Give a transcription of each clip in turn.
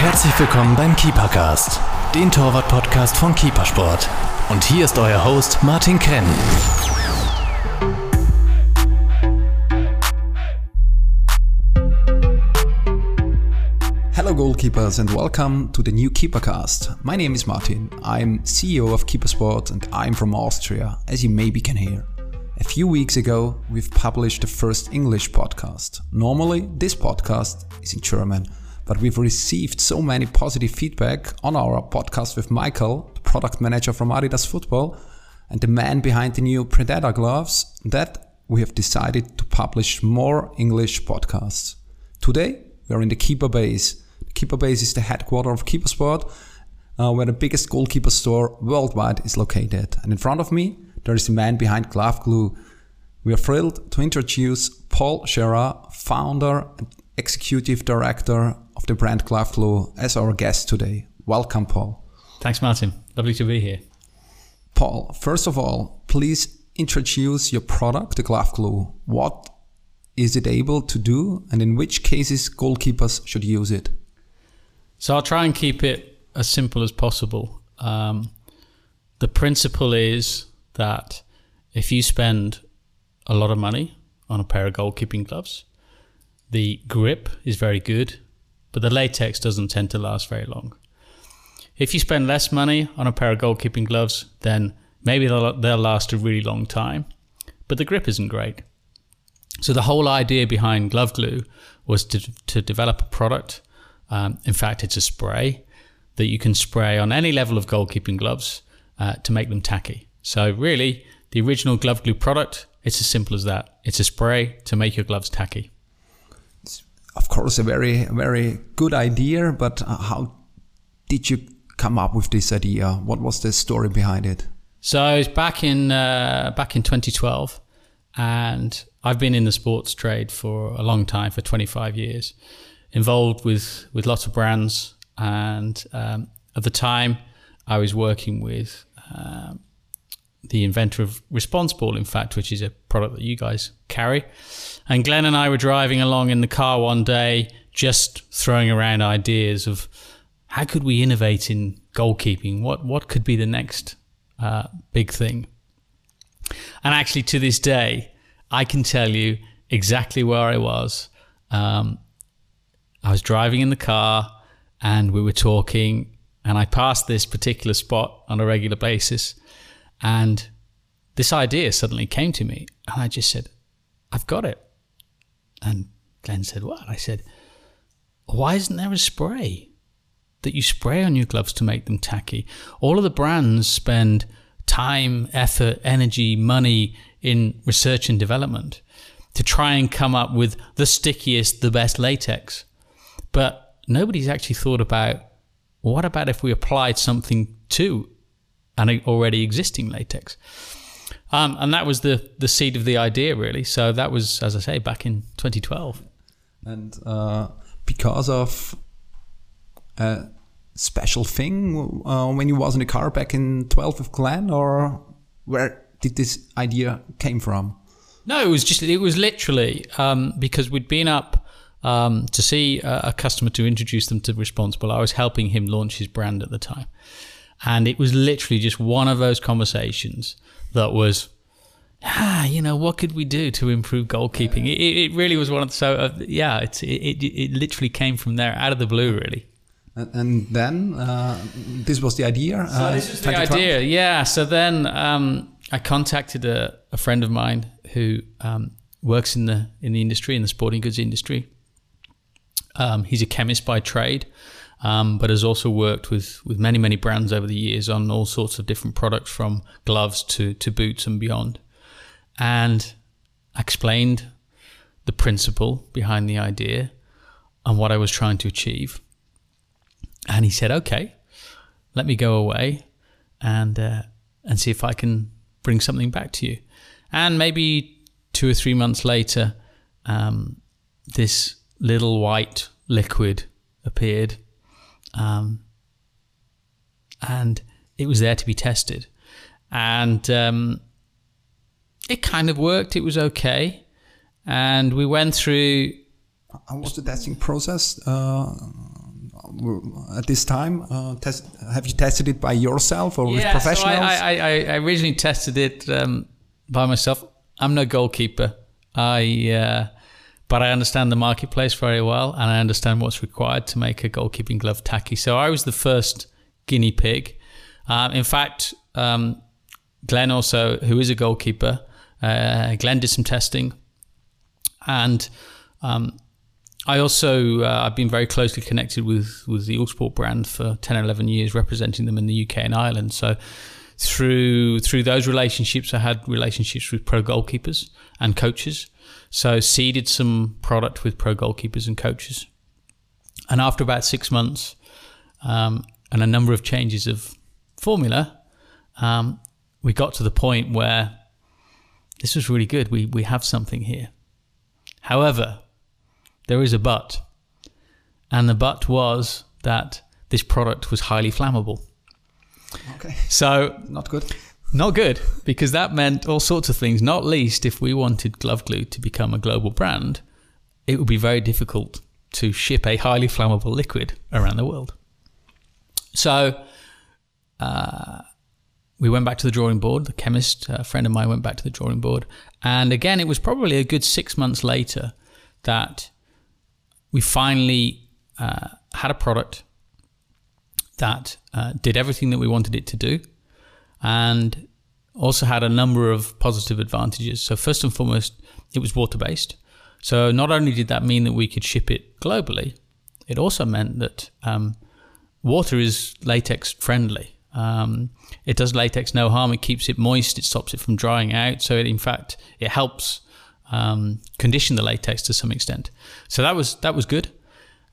Herzlich willkommen beim Keepercast, den Torwart-Podcast von Keepersport. Und hier ist euer Host Martin Krenn. Hello, goalkeepers, and welcome to the new Keepercast. My name is Martin. I'm CEO of Keepersport and I'm from Austria, as you maybe can hear. A few weeks ago, we've published the first English podcast. Normally, this podcast is in German, but we've received so many positive feedback on our podcast with Michael, the product manager from Adidas Football, and the man behind the new Predator gloves, that we have decided to publish more English podcasts. Today, we are in the Keeper Base. The Keeper Base is the headquarters of Keepersport, uh, where the biggest goalkeeper store worldwide is located. And in front of me, there is the man behind Glove Glue. We are thrilled to introduce Paul Scherer, founder and executive director of the brand Glue, as our guest today. Welcome, Paul. Thanks, Martin. Lovely to be here. Paul, first of all, please introduce your product, the Glove Glue. What is it able to do, and in which cases goalkeepers should use it? So I'll try and keep it as simple as possible. Um, the principle is that if you spend a lot of money on a pair of goalkeeping gloves, the grip is very good, but the latex doesn't tend to last very long. If you spend less money on a pair of goalkeeping gloves, then maybe they'll, they'll last a really long time, but the grip isn't great. So the whole idea behind Glove Glue was to, to develop a product. Um, in fact, it's a spray that you can spray on any level of goalkeeping gloves uh, to make them tacky. So really, the original Glove Glue product, it's as simple as that. It's a spray to make your gloves tacky. Of course a very, very good idea, but uh, how did you come up with this idea? What was the story behind it? So it's back in uh, back in 2012, and I've been in the sports trade for a long time, for 25 years, involved with with lots of brands, and um, at the time I was working with. Um, the inventor of Responseball, in fact, which is a product that you guys carry. And Glenn and I were driving along in the car one day, just throwing around ideas of how could we innovate in goalkeeping? What what could be the next uh, big thing? And actually, to this day, I can tell you exactly where I was. Um, I was driving in the car, and we were talking, and I passed this particular spot on a regular basis and this idea suddenly came to me, and I just said, I've got it. And Glenn said, What? I said, Why isn't there a spray that you spray on your gloves to make them tacky? All of the brands spend time, effort, energy, money in research and development to try and come up with the stickiest, the best latex. But nobody's actually thought about what about if we applied something to an already existing latex. Um, and that was the the seed of the idea, really. So that was, as I say, back in 2012. And uh, because of a special thing uh, when you was in the car back in 12 with Glenn, or where did this idea came from? No, it was just it was literally um, because we'd been up um, to see a, a customer to introduce them to Responseball. I was helping him launch his brand at the time. And it was literally just one of those conversations that was, ah, you know, what could we do to improve goalkeeping? It, it really was one of the, so, uh, yeah, it's, it, it, it literally came from there out of the blue, really. And then uh, this was the idea. So uh, this was the idea, yeah. So then um, I contacted a, a, friend of mine who um, works in the in the industry, in the sporting goods industry. Um, he's a chemist by trade, um, but has also worked with, with many, many brands over the years on all sorts of different products from gloves to, to boots and beyond. And explained the principle behind the idea and what I was trying to achieve. And he said, okay, let me go away and, uh, and see if I can bring something back to you. And maybe two or three months later, um, this little white liquid appeared um, and it was there to be tested. And um, it kind of worked. It was okay. And we went through. How was the testing process? Uh, at this time? Uh, test, have you tested it by yourself or with professionals? So I, I, I, originally tested it um, by myself. I'm no goalkeeper. I, uh, but I understand the marketplace very well, and I understand what's required to make a goalkeeping glove tacky. So I was the first guinea pig. Um, in fact, um, Glenn also, who is a goalkeeper, uh, Glenn did some testing, and um, I also uh, I've been very closely connected with with the Uhlsport brand for 10 or 11 years, representing them in the UK and Ireland. So through through those relationships, I had relationships with pro goalkeepers and coaches. So seeded some product with pro goalkeepers and coaches. And after about six months um, and a number of changes of formula, um, we got to the point where this was really good. We we have something here. However, there is a but. And the but was that this product was highly flammable. Okay. So, not good. Not good, because that meant all sorts of things, not least if we wanted Glove Glue to become a global brand, it would be very difficult to ship a highly flammable liquid around the world. So, uh, we went back to the drawing board. The chemist, a friend of mine, went back to the drawing board. And again, it was probably a good six months later that we finally uh, had a product that uh, did everything that we wanted it to do and also had a number of positive advantages. So, first and foremost, it was water based. So, not only did that mean that we could ship it globally, it also meant that um, water is latex friendly. Um, it does latex no harm. It keeps it moist. It stops it from drying out. So, it, in fact, it helps um, condition the latex to some extent. So that was that was good,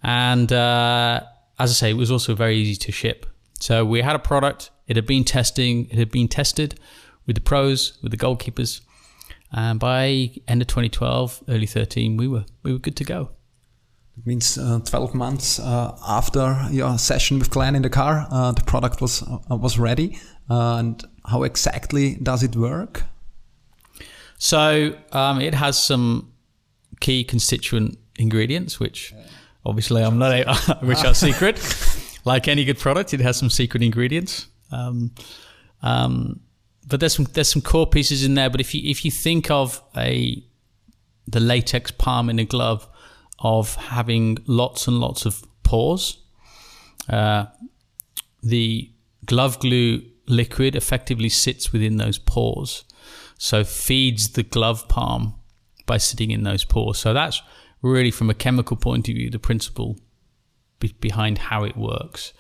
and uh, as I say, it was also very easy to ship. So we had a product. It had been testing. It had been tested with the pros, with the goalkeepers, and by end of 2012, early 13, we were we were good to go. It means uh, 12 months uh, after your session with Glenn in the car, uh, the product was uh, was ready. Uh, and how exactly does it work? So um, it has some key constituent ingredients, which obviously I'm not, a, which are secret. like any good product, it has some secret ingredients. Um, um, but there's some there's some core pieces in there. But if you if you think of a the latex palm in a glove of having lots and lots of pores, uh, the glove glue liquid effectively sits within those pores so feeds the glove palm by sitting in those pores. So that's really, from a chemical point of view, the principle be- behind how it works.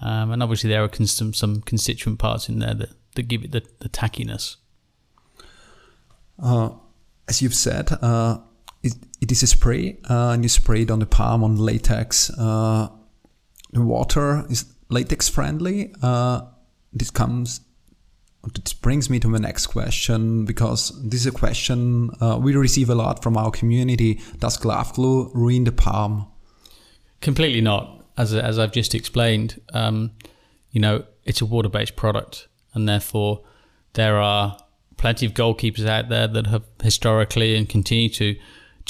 Um, and obviously, there are some, some constituent parts in there that, that give it the, the tackiness. Uh, as you've said, uh, it, it is a spray, uh, and you spray it on the palm on latex. Uh, the water is latex friendly. Uh, this comes this brings me to my next question because this is a question uh, we receive a lot from our community. Does glove glue ruin the palm? Completely not. As, as I've just explained, um, you know, it's a water based product, and therefore there are plenty of goalkeepers out there that have historically and continue to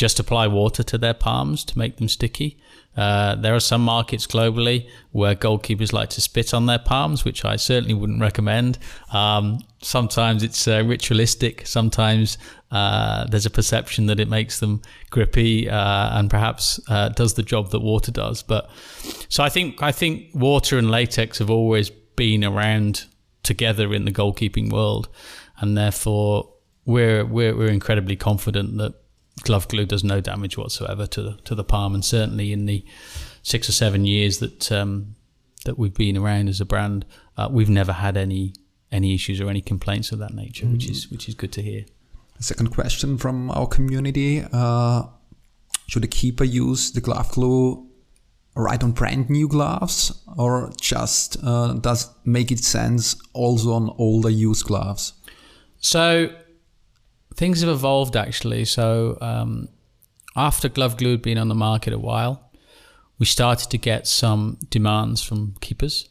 just apply water to their palms to make them sticky. Uh, there are some markets globally where goalkeepers like to spit on their palms, which I certainly wouldn't recommend. Um, sometimes it's uh, ritualistic. Sometimes uh, there's a perception that it makes them grippy uh, and perhaps uh, does the job that water does. But so I think I think water and latex have always been around together in the goalkeeping world, and therefore we're we're, we're incredibly confident that glove glue does no damage whatsoever to the, to the palm, and certainly in the six or seven years that um, that we've been around as a brand, uh, we've never had any any issues or any complaints of that nature, mm. which is which is good to hear. Second question from our community: uh, Should a keeper use the glove glue right on brand new gloves, or just uh, does make it sense also on older used gloves? So things have evolved actually. So um, after Glove Glue had been on the market a while, we started to get some demands from keepers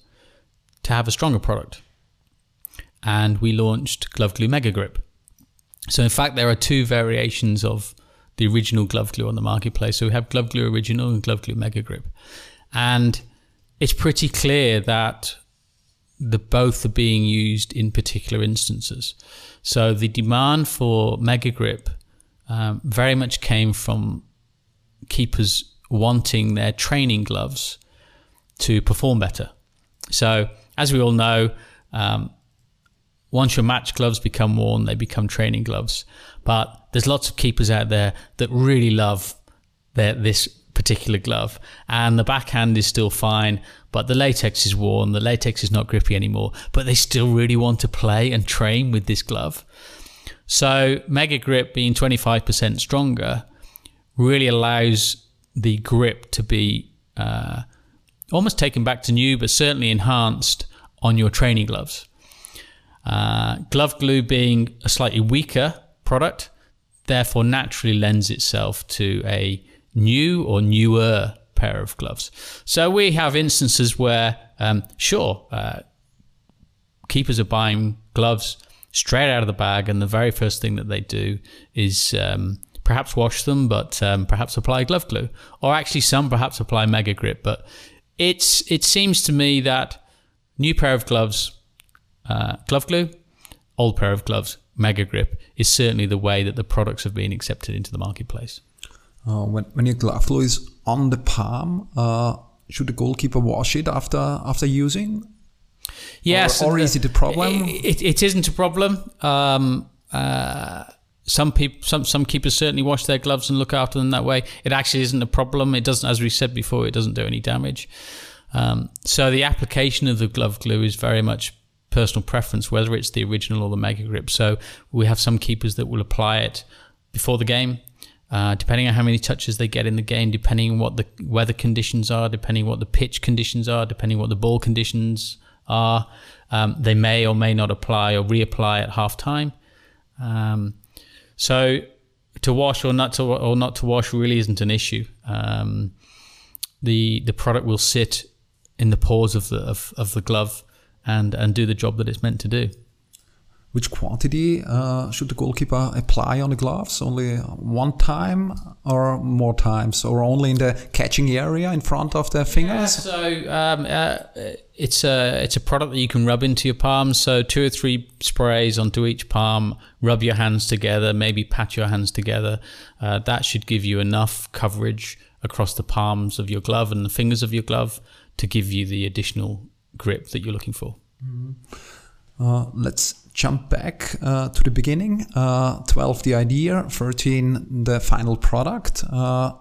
to have a stronger product, and we launched Glove Glue Mega Grip. So in fact, there are two variations of the original Glove Glue on the marketplace. So we have Glove Glue Original and Glove Glue Mega Grip, and it's pretty clear that the both are being used in particular instances. So the demand for Mega Grip um, very much came from keepers wanting their training gloves to perform better. So as we all know, um, once your match gloves become worn, they become training gloves. But there's lots of keepers out there that really love their, this particular glove, and the backhand is still fine, but the latex is worn, the latex is not grippy anymore, but they still really want to play and train with this glove. So, Mega Grip being 25% stronger really allows the grip to be uh, almost taken back to new, but certainly enhanced on your training gloves. Uh, glove glue being a slightly weaker product, therefore naturally lends itself to a new or newer pair of gloves. So we have instances where, um, sure, uh, keepers are buying gloves straight out of the bag, and the very first thing that they do is um, perhaps wash them, but um, perhaps apply glove glue, or actually some perhaps apply Mega Grip. But it's it seems to me that new pair of gloves, uh, glove glue, old pair of gloves, Mega Grip is certainly the way that the products have been accepted into the marketplace. Uh, when, when your glove glue is on the palm, uh, should the goalkeeper wash it after after using? Yes, or, or is it a problem? It, it, it isn't a problem. Um, uh, some people, some some keepers certainly wash their gloves and look after them that way. It actually isn't a problem. It doesn't, as we said before, it doesn't do any damage. Um, so the application of the glove glue is very much personal preference, whether it's the original or the Mega Grip. So we have some keepers that will apply it before the game, uh, depending on how many touches they get in the game, depending on what the weather conditions are, depending what the pitch conditions are, depending what the ball conditions are. Um, they may or may not apply or reapply at half time. Um, so to wash or not to or not to wash really isn't an issue. Um, the the product will sit in the pores of the of, of the glove and and do the job that it's meant to do. Which quantity uh, should the goalkeeper apply on the gloves? Only one time or more times, or only in the catching area in front of the fingers? Yeah, so um, uh, it's a it's a product that you can rub into your palms. So two or three sprays onto each palm. Rub your hands together. Maybe pat your hands together. Uh, that should give you enough coverage across the palms of your glove and the fingers of your glove to give you the additional grip that you're looking for. Mm-hmm. Uh, let's jump back uh, to the beginning. Uh, 12, the idea, 13, the final product. Uh,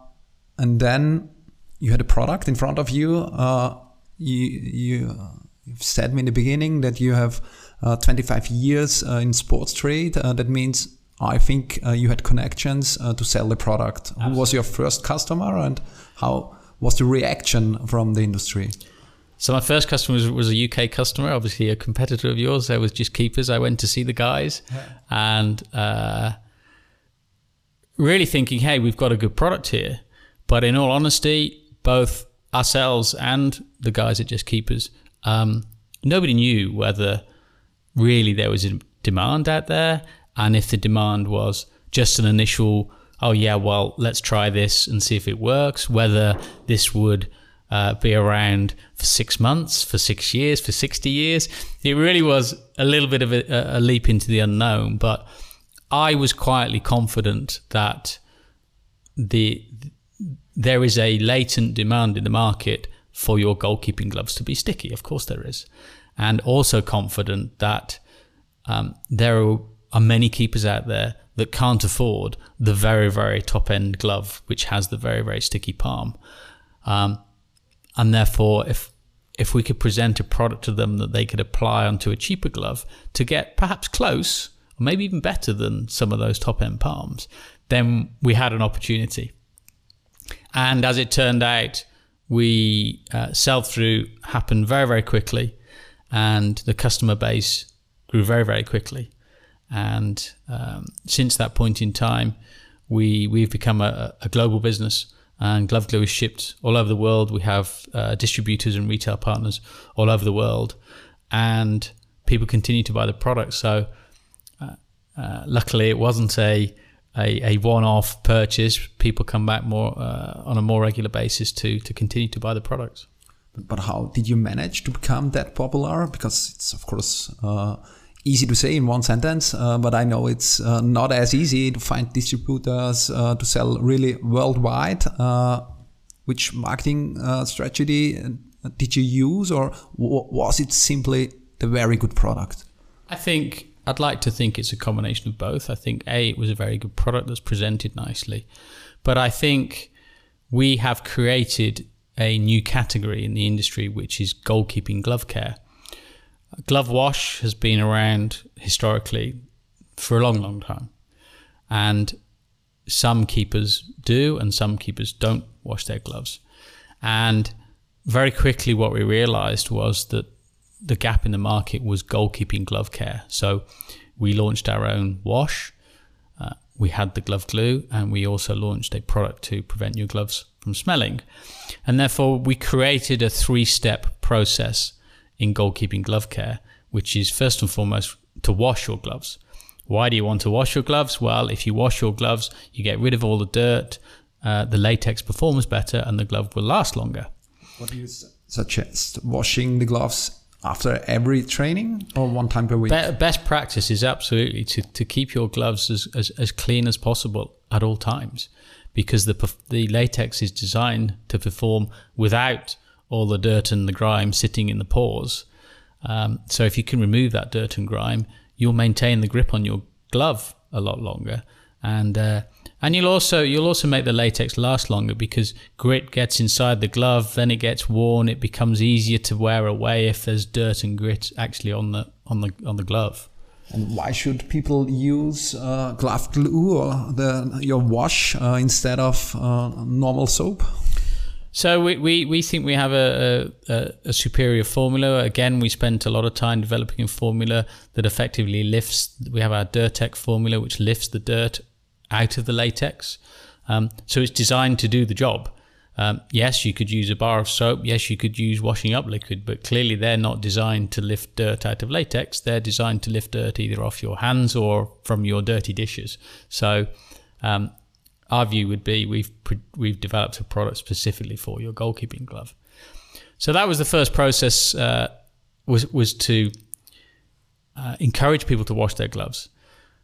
and then you had a product in front of you. Uh, you, you, you've said me in the beginning that you have uh, 25 years in sports trade. that means I think you had connections to sell the product. Absolutely. Who was your first customer and how was the reaction from the industry? So my first customer was, was, a UK customer, obviously a competitor of yours. There was just keepers. I went to see the guys, yeah. and uh, really thinking, hey, we've got a good product here. But in all honesty, both ourselves and the guys at Just Keepers, um, nobody knew whether really there was a demand out there, and if the demand was just an initial, oh yeah, well let's try this and see if it works. Whether this would uh, be around for six months, for six years, for 60 years. It really was a little bit of a, a leap into the unknown, but I was quietly confident that the there is a latent demand in the market for your goalkeeping gloves to be sticky. Of course, there is. And also confident that um, there are, many keepers out there that can't afford the very, very top end glove, which has the very, very sticky palm. Um, and therefore if if we could present a product to them that they could apply onto a cheaper glove to get perhaps close or maybe even better than some of those top end palms then we had an opportunity. And as it turned out we uh, sell through happened very very quickly and the customer base grew very very quickly. And um, since that point in time we we've become a, a global business and Glove Glue is shipped all over the world. We have uh, distributors and retail partners all over the world, and people continue to buy the product. So, uh, uh, luckily, it wasn't a a, a one-off purchase. People come back more uh, on a more regular basis to to continue to buy the products. but how did you manage to become that popular? Because it's of course uh, easy to say in one sentence, uh, but I know it's uh, not as easy to find distributors uh, to sell really worldwide. Uh, which marketing uh, strategy did you use, or was it simply the very good product? I think I'd like to think it's a combination of both. I think a it was a very good product that's presented nicely, but I think we have created a new category in the industry, which is goalkeeping glove care. Glove wash has been around historically for a long, long time. And some keepers do, and some keepers don't wash their gloves. And very quickly, what we realized was that the gap in the market was goalkeeping glove care. So we launched our own wash. Uh, we had the glove glue, and we also launched a product to prevent your gloves from smelling. And therefore, we created a three step process in goalkeeping glove care, which is first and foremost to wash your gloves. Why do you want to wash your gloves? Well, if you wash your gloves, you get rid of all the dirt, uh, the latex performs better, and the glove will last longer. What do you suggest? Washing the gloves after every training or one time per week? Be- best practice is absolutely to, to keep your gloves as, as, as clean as possible at all times because the, the latex is designed to perform without all the dirt and the grime sitting in the pores. Um, so if you can remove that dirt and grime, you'll maintain the grip on your glove a lot longer, and uh, and you'll also you'll also make the latex last longer because grit gets inside the glove, then it gets worn. It becomes easier to wear away if there's dirt and grit actually on the on the on the glove. And why should people use uh, glove glue or the your wash uh, instead of uh, normal soap? So we, we, we think we have a, a, a, superior formula. Again, we spent a lot of time developing a formula that effectively lifts. We have our Dirtec formula, which lifts the dirt out of the latex. Um, so it's designed to do the job. Um, yes, you could use a bar of soap. Yes, you could use washing up liquid, but clearly they're not designed to lift dirt out of latex. They're designed to lift dirt either off your hands or from your dirty dishes. So um, our view would be we've we've developed a product specifically for your goalkeeping glove. So that was the first process uh, was was to uh, encourage people to wash their gloves.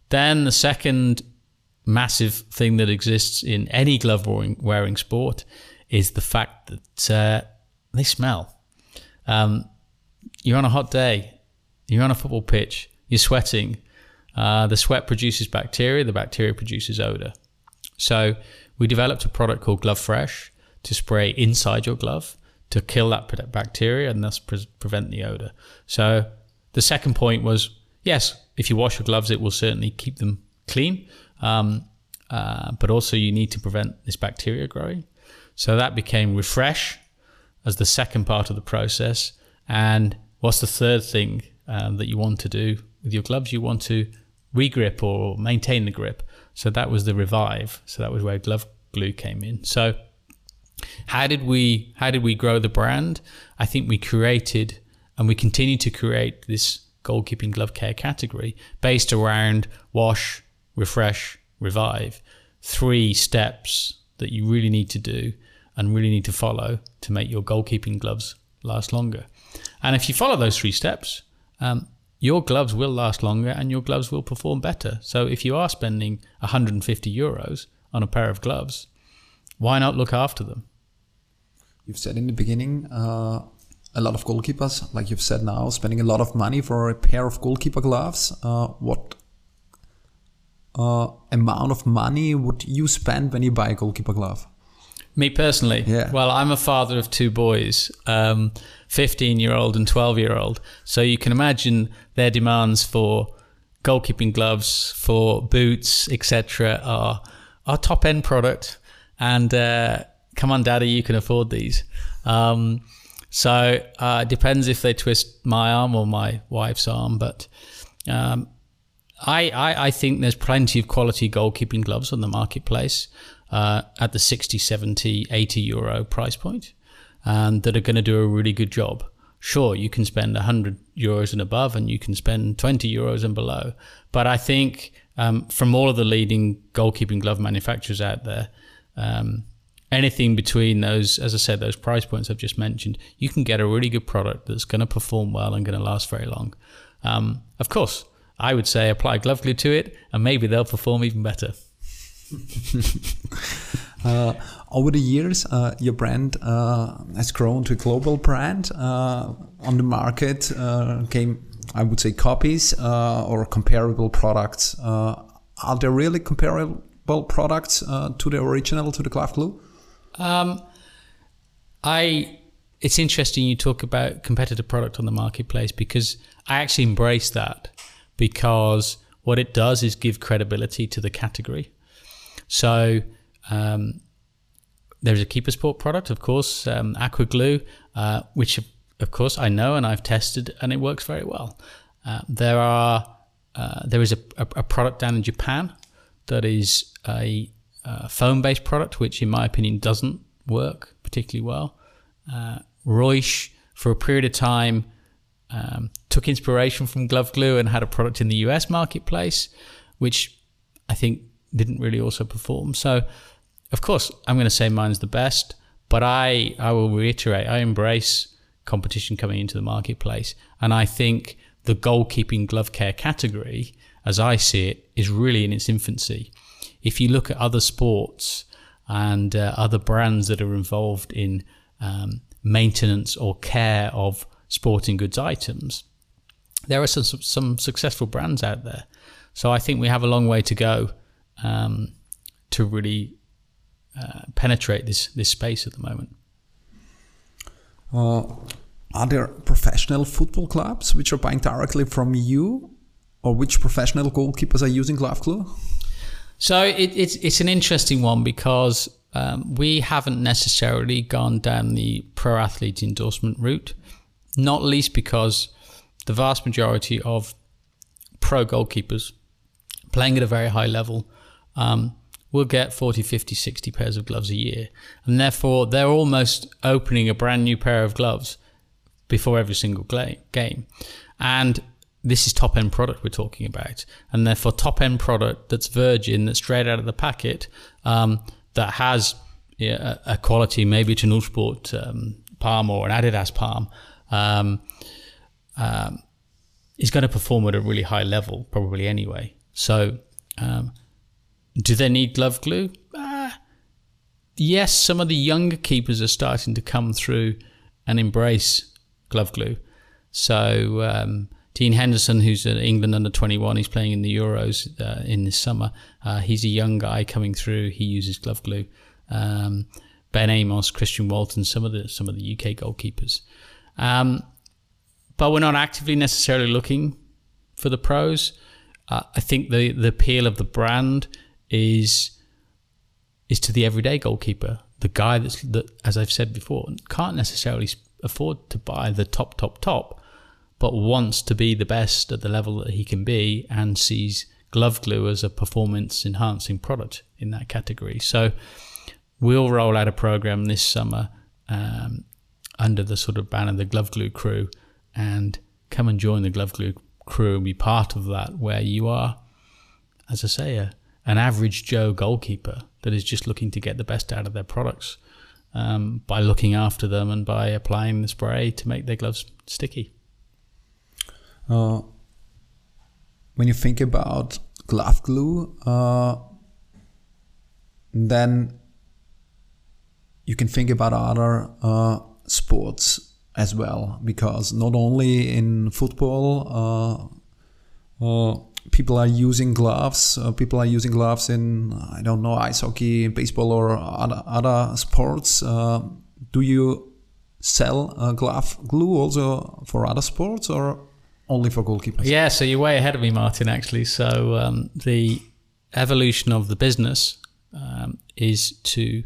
Then the second massive thing that exists in any glove wearing, wearing sport is the fact that uh, they smell. Um, you're on a hot day, you're on a football pitch, you're sweating. Uh, the sweat produces bacteria, the bacteria produces odor. So we developed a product called Glove Fresh to spray inside your glove to kill that bacteria and thus pre- prevent the odor. So the second point was yes, if you wash your gloves, it will certainly keep them clean, um, uh, but also you need to prevent this bacteria growing. So that became refresh as the second part of the process. And what's the third thing um, that you want to do with your gloves? You want to regrip or maintain the grip. So that was the revive. So that was where glove glue came in. So how did we how did we grow the brand? I think we created and we continue to create this goalkeeping glove care category based around wash, refresh, revive. Three steps that you really need to do and really need to follow to make your goalkeeping gloves last longer. And if you follow those three steps, um, your gloves will last longer and your gloves will perform better. So if you are spending 150 euros on a pair of gloves, why not look after them? You've said in the beginning, uh, a lot of goalkeepers, like you've said now, spending a lot of money for a pair of goalkeeper gloves. Uh, what uh, amount of money would you spend when you buy a goalkeeper glove? Me personally, yeah. Well, I'm a father of two boys, um, 15 year old and 12 year old. So you can imagine their demands for goalkeeping gloves, for boots, etc., are are top end product. And uh, come on, daddy, you can afford these. Um, so uh, it depends if they twist my arm or my wife's arm, but. Um, I, I, I think there's plenty of quality goalkeeping gloves on the marketplace uh, at the 60, 70, 80 euro price point and that are going to do a really good job. Sure, you can spend 100 euros and above and you can spend 20 euros and below. But I think um, from all of the leading goalkeeping glove manufacturers out there, um, anything between those, as I said, those price points I've just mentioned, you can get a really good product that's going to perform well and going to last very long. Um, of course, I would say apply glove glue to it, and maybe they'll perform even better. uh, over the years, uh, your brand uh, has grown to a global brand. Uh, on the market uh, came, I would say, copies uh, or comparable products. are there really comparable products to the original, to the glove glue? Um, I. It's interesting you talk about competitive product on the marketplace because I actually embrace that because what it does is give credibility to the category. So um, there's a Keeper Sport product, of course, um, Aqua Glue, uh, which of course I know and I've tested and it works very well. Uh, there are uh, there is a, a, a, product down in Japan that is a, a foam-based product, which in my opinion doesn't work particularly well. Uh, Reusch, for a period of time, um, took inspiration from glove glue and had a product in the US marketplace, which I think didn't really also perform. So, of course, I'm going to say mine's the best, but I, I will reiterate, I embrace competition coming into the marketplace. And I think the goalkeeping glove care category, as I see it, is really in its infancy. If you look at other sports and uh, other brands that are involved in um, maintenance or care of sporting goods items, there are some, some successful brands out there. So I think we have a long way to go um, to really uh, penetrate this this space at the moment. Uh, are there professional football clubs which are buying directly from you, or which professional goalkeepers are using glove glue? So it, it's it's an interesting one because um, we haven't necessarily gone down the pro athlete endorsement route, not least because the vast majority of pro goalkeepers playing at a very high level um, will get 40, 50, 60 pairs of gloves a year. And therefore, they're almost opening a brand new pair of gloves before every single game. And this is top end product we're talking about. And therefore, top end product that's virgin, that's straight out of the packet, um, that has yeah, a, quality, maybe it's an Uhlsport um, palm or an Adidas palm, um, um, is going to perform at a really high level, probably anyway. So, um, do they need glove glue? Uh, yes, some of the younger keepers are starting to come through and embrace glove glue. So um, Dean Henderson, who's an England under 21, he's playing in the Euros uh, in this summer. Uh, he's a young guy coming through. He uses glove glue. Um, ben Amos, Christian Walton, some of the some of the UK goalkeepers. Um, but we're not actively necessarily looking for the pros. Uh, I think the the appeal of the brand is is to the everyday goalkeeper, the guy that's that, as I've said before, can't necessarily afford to buy the top, top, top, but wants to be the best at the level that he can be, and sees glove glue as a performance enhancing product in that category. So we'll roll out a program this summer um, under the sort of banner of the Glove Glue Crew, and come and join the Glove Glue Crew and be part of that, where you are, as I say, a an average Joe goalkeeper that is just looking to get the best out of their products um, by looking after them and by applying the spray to make their gloves sticky. Uh, when you think about glove glue, uh, then you can think about other uh, sports as well, because not only in football, uh, uh, people are using gloves. Uh, people are using gloves in I don't know ice hockey, baseball, or other other sports. Uh, do you sell uh, glove glue also for other sports or only for goalkeepers? Yeah, so you're way ahead of me, Martin. Actually, so um, the evolution of the business um, is to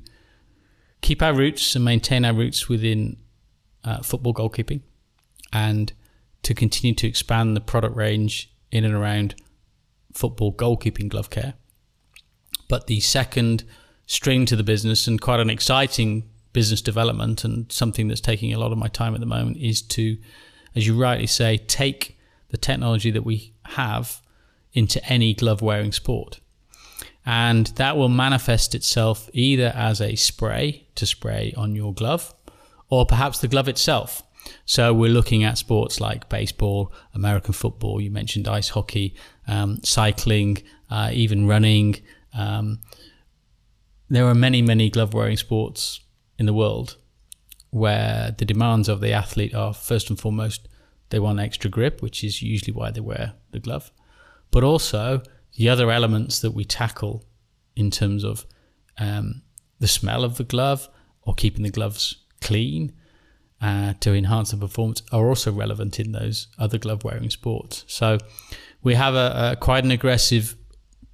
keep our roots and maintain our roots within uh, football goalkeeping, and to continue to expand the product range in and around football goalkeeping glove care. But the second string to the business and quite an exciting business development and something that's taking a lot of my time at the moment is to, as you rightly say, take the technology that we have into any glove wearing sport. and that will manifest itself either as a spray to spray on your glove or perhaps the glove itself. So we're looking at sports like baseball, American football, you mentioned ice hockey, um, cycling, uh, even running. Um, there are many, many glove wearing sports in the world where the demands of the athlete are first and foremost they want extra grip, which is usually why they wear the glove, but also the other elements that we tackle in terms of um, the smell of the glove or keeping the gloves clean uh, to enhance the performance are also relevant in those other glove wearing sports. So we have a, a quite an aggressive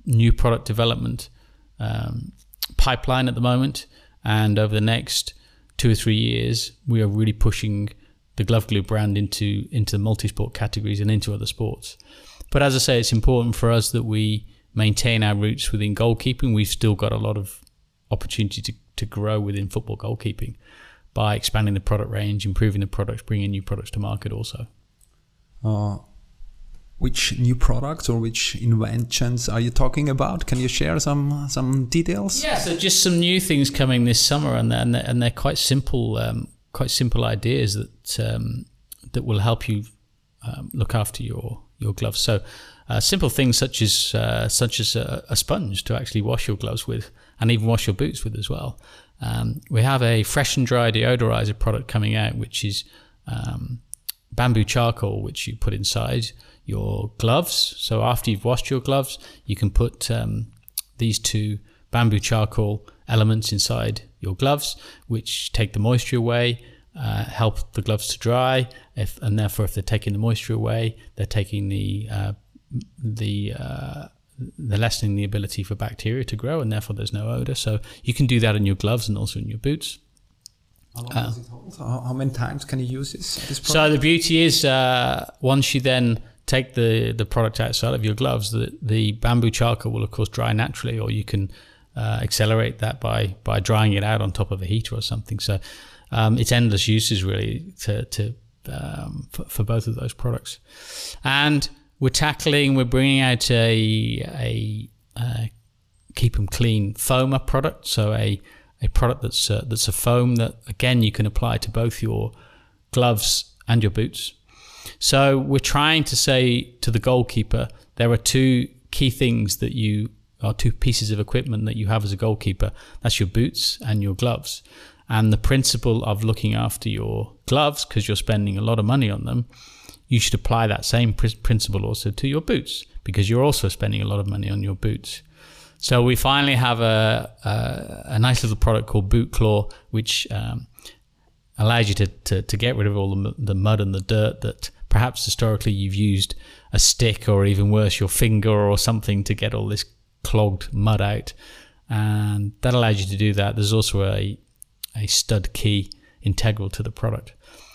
new product development um, pipeline at the moment, and over the next two or three years, we are really pushing the Glove Glue brand into into the multi-sport categories and into other sports. But as I say, it's important for us that we maintain our roots within goalkeeping. We've still got a lot of opportunity to, to grow within football goalkeeping by expanding the product range, improving the products, bringing new products to market also. Uh, which new products or which inventions are you talking about? Can you share some some details? Yeah, so just some new things coming this summer, and they're, and they're quite simple, um, quite simple ideas that um, that will help you um, look after your your gloves. So uh, simple things such as uh, such as a, a, sponge to actually wash your gloves with, and even wash your boots with as well. Um, we have a fresh and dry deodorizer product coming out, which is um, bamboo charcoal, which you put inside your gloves. So after you've washed your gloves, you can put um, these two bamboo charcoal elements inside your gloves, which take the moisture away. Uh, help the gloves to dry, if, and therefore, if they're taking the moisture away, they're taking the uh, the uh, they're lessening the ability for bacteria to grow, and therefore there's no odor. So you can do that in your gloves and also in your boots. How long does it hold? How, how, many times can you use this? this so the beauty is uh, once you then take the the product outside of your gloves, the the bamboo charcoal will of course dry naturally, or you can uh, accelerate that by by drying it out on top of a heater or something. So um, it's endless uses really to to um, for, for both of those products, and we're tackling, we're bringing out a, a, a keep them clean foamer product. So a, a product that's a, that's a foam that again you can apply to both your gloves and your boots. So we're trying to say to the goalkeeper there are two key things that you are two pieces of equipment that you have as a goalkeeper. That's your boots and your gloves. And the principle of looking after your gloves because you're spending a lot of money on them you should apply that same principle also to your boots because you're also spending a lot of money on your boots. So we finally have a, a, a nice little product called Boot Claw, which um, allows you to, to, to, get rid of all the, the mud and the dirt that perhaps historically you've used a stick or even worse, your finger or something to get all this clogged mud out. And that allows you to do that. There's also a, a stud key integral to the product.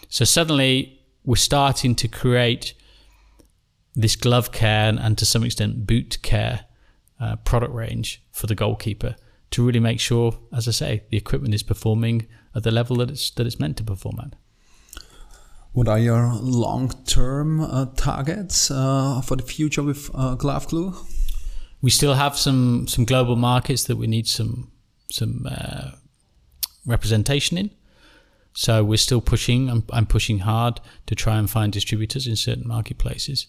So suddenly we're starting to create this glove care and, to some extent boot care uh, product range for the goalkeeper to really make sure, as I say, the equipment is performing at the level that it's that it's meant to perform at. What are your long-term uh, targets uh, for the future with uh, Glove Glue? We still have some some global markets that we need some some uh, representation in. So we're still pushing. I'm, I'm pushing hard to try and find distributors in certain marketplaces.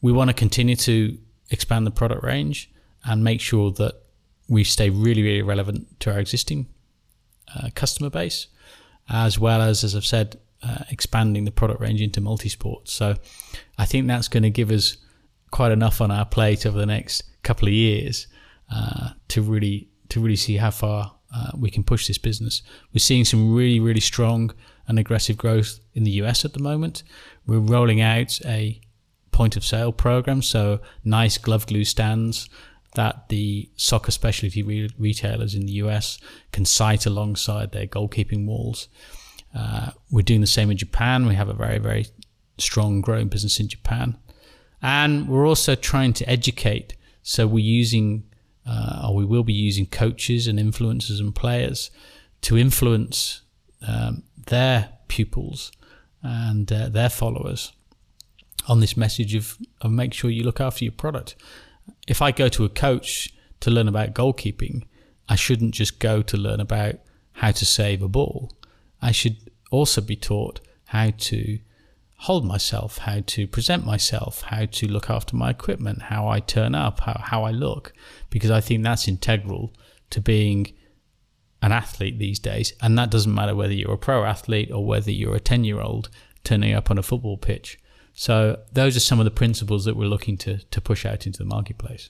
We want to continue to expand the product range and make sure that we stay really, really relevant to our existing uh, customer base, as well as, as I've said, uh, expanding the product range into multi-sports. So I think that's going to give us quite enough on our plate over the next couple of years uh, to really to really see how far uh, we can push this business. We're seeing some really, really strong and aggressive growth in the US at the moment. We're rolling out a point of sale program, so nice glove glue stands that the soccer specialty re- retailers in the US can site alongside their goalkeeping walls. Uh, we're doing the same in Japan. We have a very, very strong growing business in Japan. And we're also trying to educate. So we're using uh, or we will be using coaches and influencers and players to influence um, their pupils and uh, their followers on this message of, of make sure you look after your product. If I go to a coach to learn about goalkeeping, I shouldn't just go to learn about how to save a ball. I should also be taught how to hold myself, how to present myself, how to look after my equipment, how I turn up, how, how I look, because I think that's integral to being an athlete these days. And that doesn't matter whether you're a pro athlete or whether you're a 10 year old turning up on a football pitch. So those are some of the principles that we're looking to, to push out into the marketplace.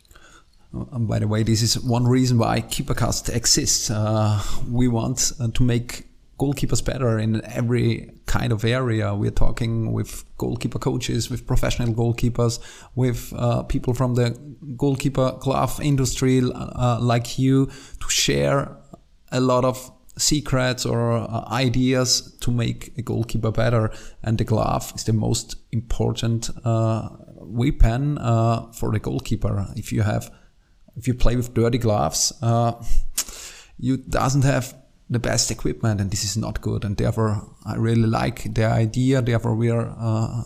And by the way, this is one reason why KeeperCast exists. Uh, we want uh, to make goalkeepers better in every kind of area. We're talking with goalkeeper coaches, with professional goalkeepers, with uh, people from the goalkeeper glove industry uh, like you to share a lot of secrets or uh, ideas to make a goalkeeper better. And the glove is the most important uh, weapon uh, for the goalkeeper. If you have, if you play with dirty gloves, uh, you doesn't have the best equipment and this is not good and therefore i really like the idea therefore we are uh,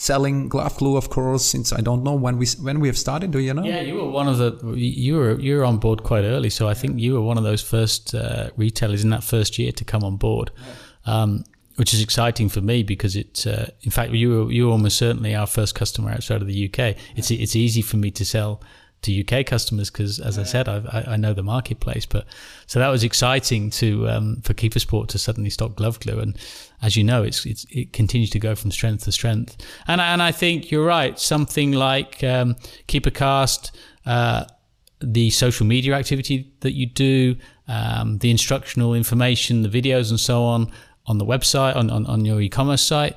selling glove glue of course since i don't know when we when we have started do you know? Yeah you were one of the you were you were on board quite early so i think you were one of those first uh, retailers in that first year to come on board. Um, which is exciting for me because it uh, in fact you were you were almost certainly our first customer outside of the uk it's it's easy for me to sell to UK customers because, as yeah. I said, I, I, know the marketplace. But so that was exciting to um, for Keeper Sport to suddenly stock glove glue, and as you know, it's, it's it continues to go from strength to strength. And and I think you're right. Something like um, KeeperCast, uh, the social media activity that you do, um, the instructional information, the videos, and so on on the website on, on, on your e-commerce site,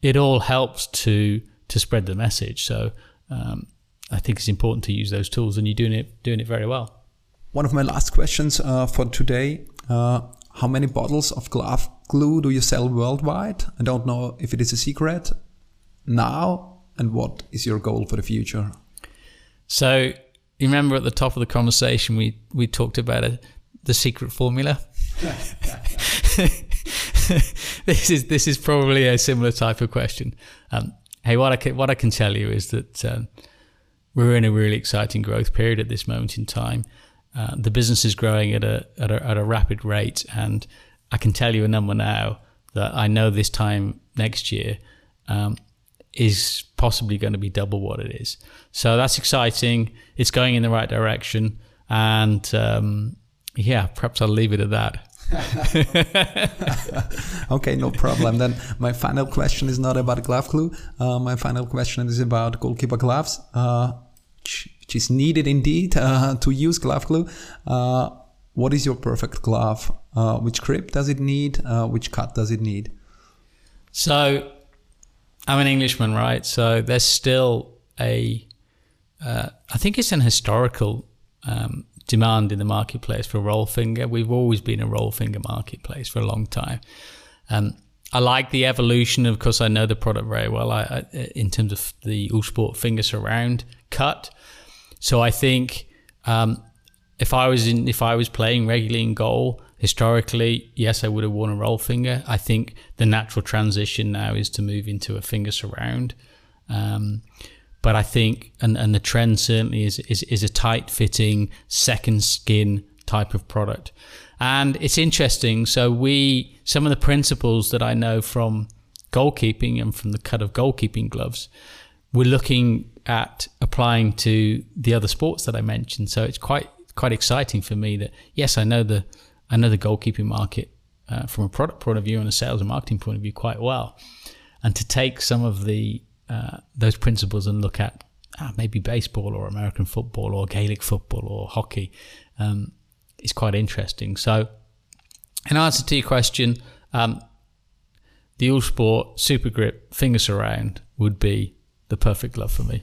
it all helps to to spread the message. So. Um, I think it's important to use those tools, and you're doing it doing it very well. One of my last questions uh, for today: uh, How many bottles of glove glue do you sell worldwide? I don't know if it is a secret now, and what is your goal for the future? So, you remember at the top of the conversation we we talked about a, the secret formula. this is this is probably a similar type of question. Um, hey, what I can, what I can tell you is that. Um, we're in a really exciting growth period at this moment in time. Uh, the business is growing at a, at a, at a rapid rate, and I can tell you a number now that I know this time next year um, is possibly going to be double what it is. So that's exciting. It's going in the right direction, and um, yeah, perhaps I'll leave it at that. okay, no problem. Then my final question is not about glove glue. Uh, my final question is about goalkeeper gloves. Uh, which is needed indeed uh, to use glove glue. Uh, what is your perfect glove? Uh, which grip does it need? Uh, which cut does it need? So, I'm an Englishman, right? So there's still a, uh, I think it's an historical um, demand in the marketplace for roll finger. We've always been a roll finger marketplace for a long time. Um, I like the evolution. Of course, I know the product very well. I, I, in terms of the Uhlsport finger surround cut. So I think um, if I was in, if I was playing regularly in goal historically, yes, I would have worn a roll finger. I think the natural transition now is to move into a finger surround. Um, but I think, and, and the trend certainly is, is, is a tight fitting second skin type of product. And it's interesting. So we, some of the principles that I know from goalkeeping and from the cut of goalkeeping gloves, we're looking at applying to the other sports that I mentioned. So it's quite quite exciting for me that yes, I know the I know the goalkeeping market uh, from a product point of view and a sales and marketing point of view quite well, and to take some of the uh, those principles and look at uh, maybe baseball or American football or Gaelic football or hockey um, is quite interesting. So, in answer to your question, um, the Uhlsport Super Grip Finger Surround would be the perfect glove for me.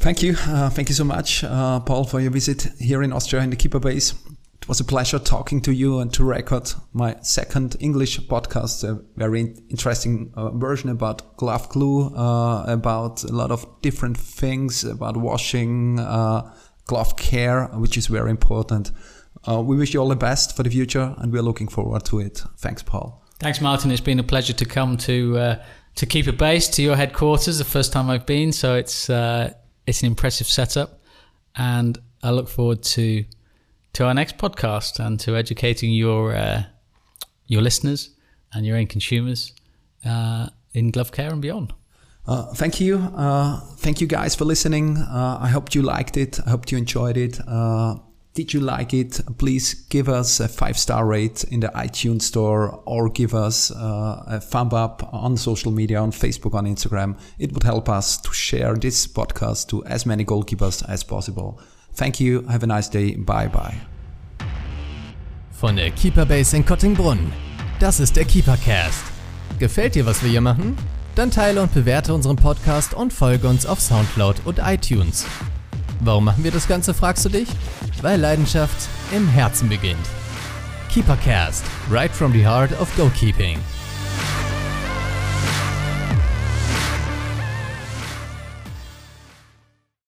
Thank you. Uh, thank you so much, uh, Paul, for your visit here in Austria in the Keeper Base. It was a pleasure talking to you and to record my second English podcast, a very interesting uh, version about glove glue, uh, about a lot of different things, about washing, uh, glove care, which is very important. Uh, we wish you all the best for the future and we're looking forward to it. Thanks, Paul. Thanks, Martin. It's been a pleasure to come to to Keeper Base to your headquarters. The first time I've been, so it's uh, it's an impressive setup, and I look forward to to our next podcast and to educating your uh, your listeners and your own consumers uh, in glove care and beyond. Uh, thank you. Uh, thank you guys for listening. Uh, I hope you liked it. I hope you enjoyed it. Did you like it? Please give us a five star rate in the iTunes store or give us uh, a thumb up on social media, on Facebook, on Instagram. It would help us to share this podcast to as many goalkeepers as possible. Thank you. Have a nice day. Bye bye. Von der Keeper Base in Kottingbrunn. Das ist der Keepercast. Gefällt dir, was wir hier machen? Dann teile und bewerte unseren Podcast und folge uns auf Soundcloud und iTunes. Warum machen wir das Ganze, fragst du dich? Weil Leidenschaft im Herzen beginnt. Keepercast, right from the heart of goalkeeping.